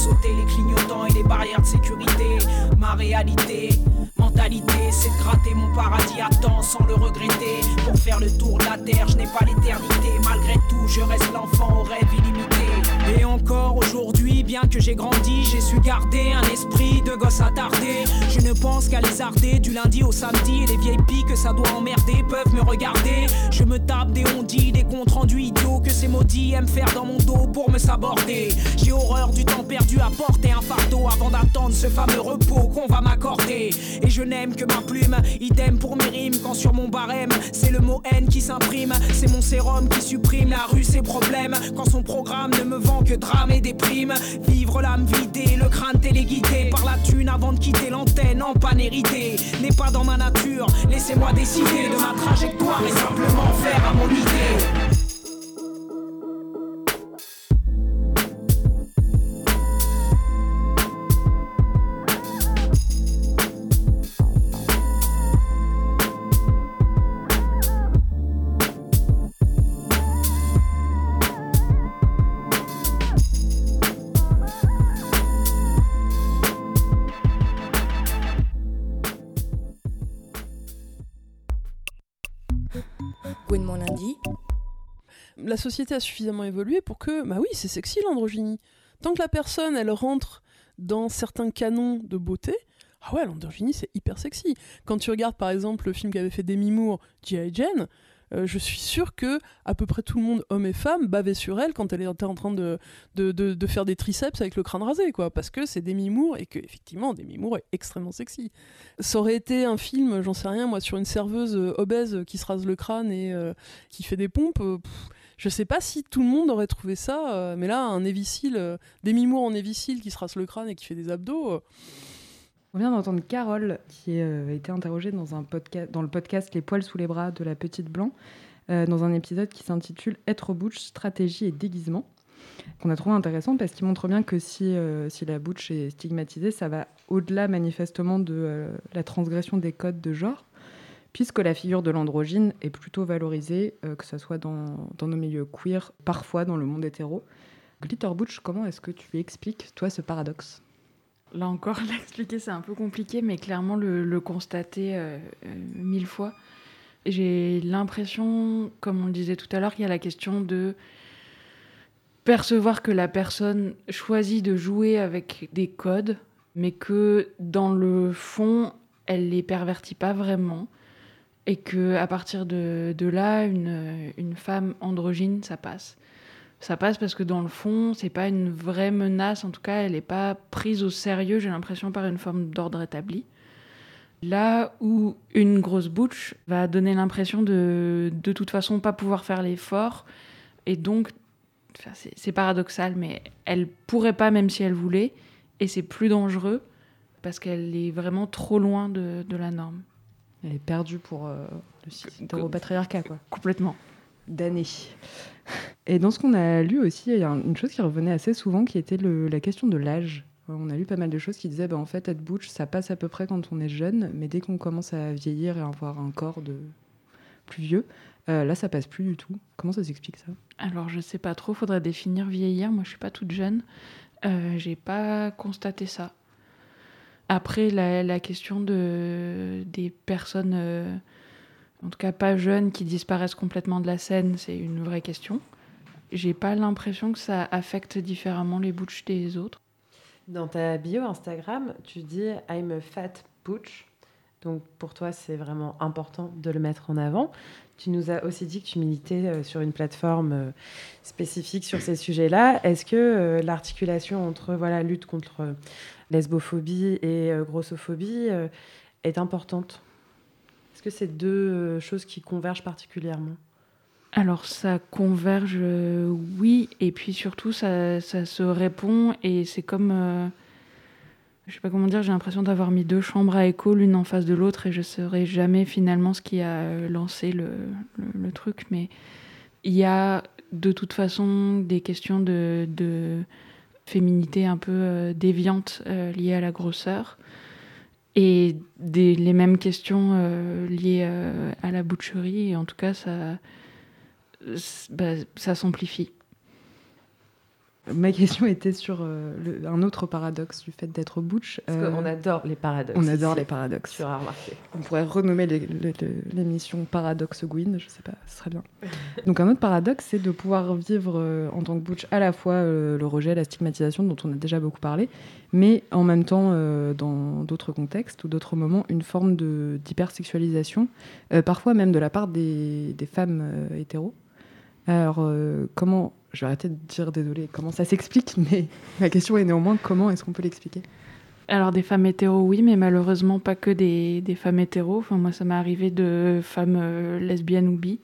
sauter les clignotants et les barrières de sécurité. Ma réalité, mentalité, c'est de gratter mon paradis à temps sans le regretter. Pour faire le tour de la terre, je n'ai pas l'éternité. Malgré tout, je reste l'enfant au rêve illimité. Et encore aujourd'hui, bien que j'ai grandi, j'ai su garder un esprit de gosse attardé. Ne pense qu'à les arder du lundi au samedi. Les vieilles piques que ça doit emmerder peuvent me regarder. Je me tape des ondits, des comptes rendus idiots que ces maudits aiment faire dans mon dos pour me saborder. J'ai horreur du temps perdu à porter un fardeau avant d'attendre ce fameux repos qu'on va m'accorder. Et je n'aime que ma plume, idem pour mes rimes. Quand sur mon barème, c'est le mot haine qui s'imprime. C'est mon sérum qui supprime la rue, ses problèmes. Quand son programme ne me vend que drame et déprime. Vivre l'âme vidée, le crâne téléguidé par la thune avant de quitter l'antenne en panne héritée. N'est pas dans ma nature, laissez-moi décider de ma trajectoire et simplement faire à mon idée. La société a suffisamment évolué pour que, bah oui, c'est sexy l'androgynie. Tant que la personne, elle rentre dans certains canons de beauté, ah ouais, l'androgynie, c'est hyper sexy. Quand tu regardes, par exemple, le film qu'avait fait Demi Moore, G.I. Jane, euh, je suis sûre que à peu près tout le monde, hommes et femmes, bavait sur elle quand elle était en train de, de, de- faire des triceps avec le crâne rasé, quoi. Parce que c'est Demi Moore et que, effectivement, Demi Moore est extrêmement sexy. Ça aurait été un film, j'en sais rien, moi, sur une serveuse euh, obèse qui se rase le crâne et euh, qui fait des pompes. euh, je sais pas si tout le monde aurait trouvé ça, euh, mais là, un évicile, euh, Demi Moore en évicile qui se rase le crâne et qui fait des abdos. euh, On vient d'entendre Carole qui a été interrogée dans, un podcast, dans le podcast Les poils sous les bras de la petite blanc, dans un épisode qui s'intitule Être butch, stratégie et déguisement, qu'on a trouvé intéressant parce qu'il montre bien que si, si la butch est stigmatisée, ça va au-delà manifestement de la transgression des codes de genre, puisque la figure de l'androgyne est plutôt valorisée, euh, que ce soit dans, nos milieux queer, parfois dans le monde hétéro. Glitter Butch, comment est-ce que tu expliques, toi, ce paradoxe? Là encore, *laughs* l'expliquer, c'est un peu compliqué, mais clairement le, constater euh, euh, mille fois. J'ai l'impression, comme on le disait tout à l'heure, qu'il y a la question de percevoir que la personne choisit de jouer avec des codes, mais que dans le fond, elle les pervertit pas vraiment. Et que à partir de, là, une, femme androgyne, ça passe. Ça passe parce que dans le fond, c'est pas une vraie menace. En tout cas, elle n'est pas prise au sérieux, j'ai l'impression, par une forme d'ordre établi. Là où une grosse bouche va donner l'impression de de toute façon pas pouvoir faire l'effort et donc c'est paradoxal mais elle pourrait pas même si elle voulait et c'est plus dangereux parce qu'elle est vraiment trop loin de la norme. Elle est perdue pour euh, le site hétéropatriarcat, quoi. Complètement. D'années. Et dans ce qu'on a lu aussi, il y a une chose qui revenait assez souvent qui était le- la question de l'âge. On a lu pas mal de choses qui disaient, bah, en fait, être butch, ça passe à peu près quand on est jeune, mais dès qu'on commence à vieillir et à avoir un corps de plus vieux, euh, là, ça passe plus du tout. Comment ça s'explique ça? Alors je sais pas trop, faudrait définir vieillir. Moi je suis pas toute jeune, euh, j'ai pas constaté ça. Après la, question de des personnes, euh, en tout cas pas jeunes, qui disparaissent complètement de la scène, c'est une vraie question. J'ai pas l'impression que ça affecte différemment les butch des autres. Dans ta bio Instagram, tu dis I'm a fat butch. Donc pour toi, c'est vraiment important de le mettre en avant. Tu nous as aussi dit que tu militais euh, sur une plateforme euh, spécifique sur ces sujets-là. Est-ce que euh, l'articulation entre voilà lutte contre lesbophobie et grossophobie est importante? Est-ce que c'est deux choses qui convergent particulièrement? Alors ça converge, oui, et puis surtout ça, ça se répond et c'est comme, je sais pas comment dire, j'ai l'impression d'avoir mis deux chambres à écho l'une en face de l'autre et je saurais jamais finalement ce qui a euh, lancé le, truc, mais il y a de toute façon des questions de, féminité un peu euh, déviantes euh, liées à la grosseur et les mêmes questions euh, liées à la boucherie et en tout cas ça bah, ça s'amplifie. Ma question était sur euh, le- un autre paradoxe du fait d'être butch. Parce Euh, qu'on adore les paradoxes. on adore ici. les paradoxes. Tu auras remarqué. On pourrait renommer l'émission Paradoxe Gwyn, je sais pas, ce serait bien. Donc un autre paradoxe, c'est de pouvoir vivre euh, en tant que butch à la fois euh, le rejet, la stigmatisation dont on a déjà beaucoup parlé, mais en même temps, euh, dans d'autres contextes ou d'autres moments, une forme d'hypersexualisation, euh, parfois même de la part des, des femmes euh, hétéros. Alors euh, comment, je vais arrêter de dire désolé, comment ça s'explique, *laughs* mais ma question est néanmoins comment est-ce qu'on peut l'expliquer? Alors des femmes hétéros, oui, mais malheureusement pas que des, des femmes hétéros. Enfin, moi, ça m'est arrivé de femmes euh, lesbiennes ou bi.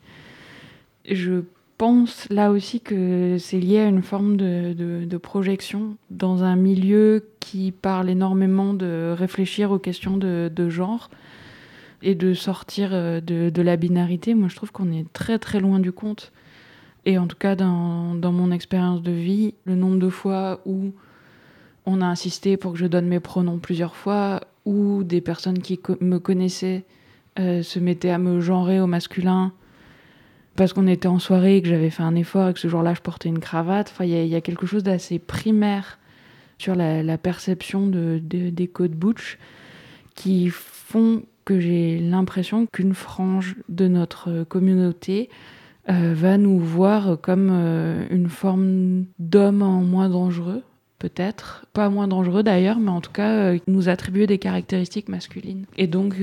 Je pense là aussi que c'est lié à une forme de, de- projection dans un milieu qui parle énormément de réfléchir aux questions de, genre et de sortir euh, de la binarité. Moi, je trouve qu'on est très très loin du compte. Et en tout cas, dans, mon expérience de vie, le nombre de fois où on a insisté pour que je donne mes pronoms plusieurs fois, ou des personnes qui me connaissaient euh, se mettaient à me genrer au masculin parce qu'on était en soirée et que j'avais fait un effort et que ce jour-là je portais une cravate. Enfin, il y, a- quelque chose d'assez primaire sur la, perception de, de- des codes butch qui font que j'ai l'impression qu'une frange de notre communauté euh, va nous voir comme euh, une forme d'homme en moins dangereux, peut-être. Pas moins dangereux d'ailleurs, mais en tout cas euh, nous attribuer des caractéristiques masculines. Et donc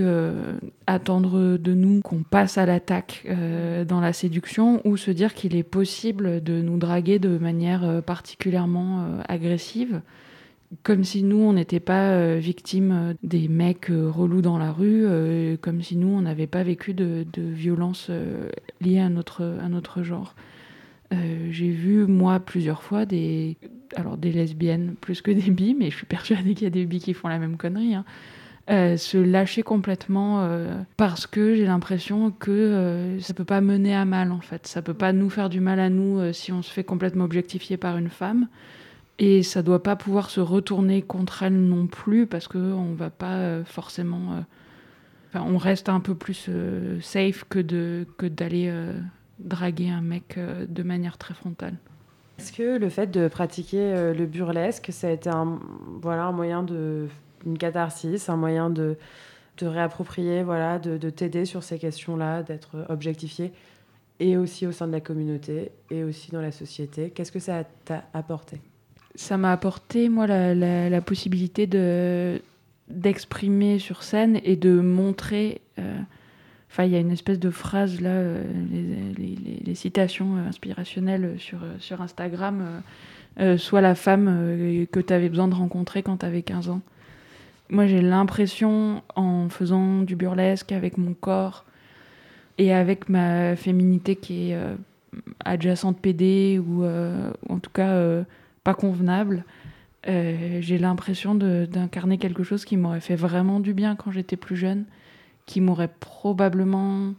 attendre de nous qu'on passe à l'attaque dans la séduction ou se dire qu'il est possible de nous draguer de manière particulièrement agressive. Comme si nous, on n'était pas euh, victimes euh, des mecs euh, relous dans la rue, comme si nous, on n'avait pas vécu de, de violences euh, liées à notre, genre. J'ai vu, moi, plusieurs fois des, alors des lesbiennes plus que des bis, mais je suis persuadée qu'il y a des bis qui font la même connerie, hein, se lâcher complètement parce que j'ai l'impression que ça peut pas mener à mal, en fait. Ça peut pas nous faire du mal à nous si on se fait complètement objectifier par une femme. Et ça doit pas pouvoir se retourner contre elle non plus parce qu'on va pas euh, forcément euh, on reste un peu plus euh, safe que de que d'aller draguer un mec de manière très frontale. Est-ce que le fait de pratiquer le burlesque, ça a été un, voilà, un moyen de une catharsis, un moyen de te réapproprier, voilà, de, de t'aider sur ces questions-là, d'être objectifié, et aussi au sein de la communauté, et aussi dans la société? Qu'est-ce que ça t'a apporté? Ça m'a apporté moi la, possibilité de d'exprimer sur scène et de montrer. euh, Enfin, il y a une espèce de phrase là, euh, les, citations inspirationnelles sur, euh, sur Instagram. Sois la femme que tu avais besoin de rencontrer quand tu avais 15 ans. Moi, j'ai l'impression, en faisant du burlesque avec mon corps et avec ma féminité qui est adjacente PD ou en tout cas pas convenable, euh, j'ai l'impression d'incarner quelque chose qui m'aurait fait vraiment du bien quand j'étais plus jeune, qui m'aurait probablement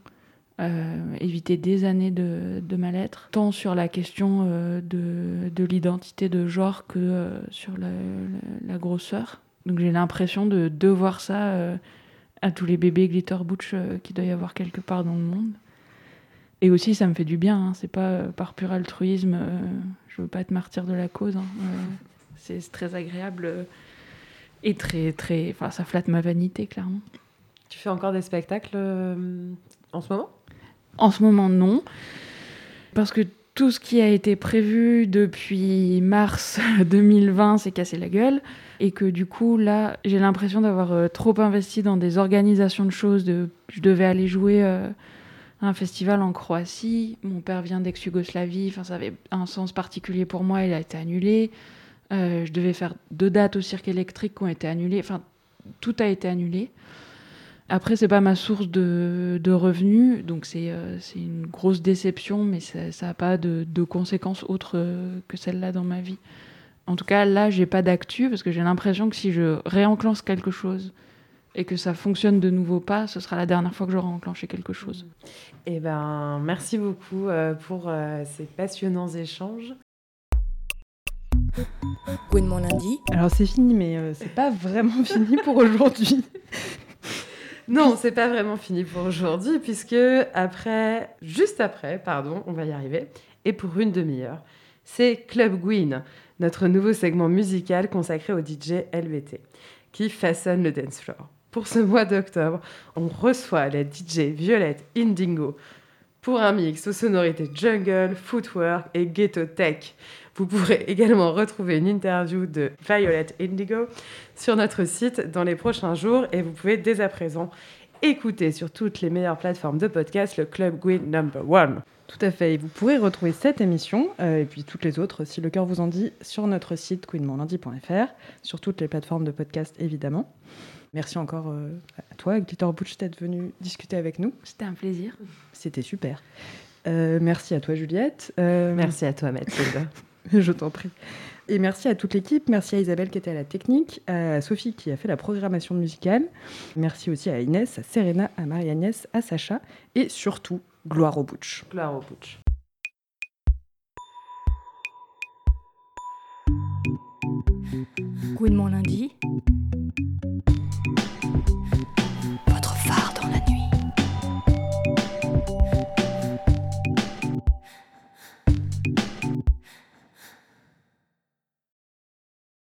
euh, évité des années de, de mal-être, tant sur la question euh, de, de l'identité de genre que sur la, grosseur. Donc j'ai l'impression de devoir ça à tous les bébés glitter butch qu'il doit y avoir quelque part dans le monde. Et aussi, ça me fait du bien. hein. C'est pas euh, par pur altruisme. euh, je veux pas être martyr de la cause. hein. Euh, c'est très agréable et très très. Enfin, ça flatte ma vanité clairement. Tu fais encore des spectacles en ce moment? En ce moment, non, parce que tout ce qui a été prévu depuis mars *laughs* 2020 s'est cassé la gueule et que du coup là, j'ai l'impression d'avoir euh, trop investi dans des organisations de choses. De... Je devais aller jouer. euh, un festival en Croatie. Mon père vient d'ex-Yougoslavie. Enfin, ça avait un sens particulier pour moi. Il a été annulé. Euh, je devais faire deux dates au cirque électrique qui ont été annulées. Enfin, tout a été annulé. Après, c'est pas ma source de, de revenus, donc c'est euh, une grosse déception, mais ça n'a pas de, de conséquences autres que celle-là dans ma vie. En tout cas, là, j'ai pas d'actu parce que j'ai l'impression que si je réenclenche quelque chose et que ça fonctionne de nouveau pas, ce sera la dernière fois que j'aurai enclenché quelque chose. Eh ben, merci beaucoup euh, pour euh, ces passionnants échanges. Gwen mon lundi. Alors c'est fini, mais euh, c'est pas vraiment *laughs* fini pour aujourd'hui. Non, c'est pas vraiment fini pour aujourd'hui, puisque après, juste après, pardon, on va y arriver, et pour une demi-heure, c'est Club Gwyn, notre nouveau segment musical consacré au DJ LVT, qui façonne le dance floor. Pour ce mois d'octobre, on reçoit la DJ Violette Indingo pour un mix aux sonorités jungle, footwork et ghetto tech. Vous pourrez également retrouver une interview de Violet Indigo sur notre site dans les prochains jours et vous pouvez dès à présent écouter sur toutes les meilleures plateformes de podcast le Club Gwyn Number One. Tout à fait. Et vous pourrez retrouver cette émission euh, et puis toutes les autres, si le cœur vous en dit, sur notre site queenmonlundi.fr, sur toutes les plateformes de podcast évidemment. Merci encore euh, à toi, Glitter Butch, d'être venu discuter avec nous. C'était un plaisir. C'était super. Euh, merci à toi, Juliette. Euh, Merci à toi, Mathilde. *laughs* Je t'en prie. Et merci à toute l'équipe. Merci à Isabelle qui était à la technique, à Sophie qui a fait la programmation musicale. Merci aussi à Inès, à Serena, à Marie-Agnès, à Sacha. Et surtout, gloire au Butch. Gloire au Butch. Mon lundi.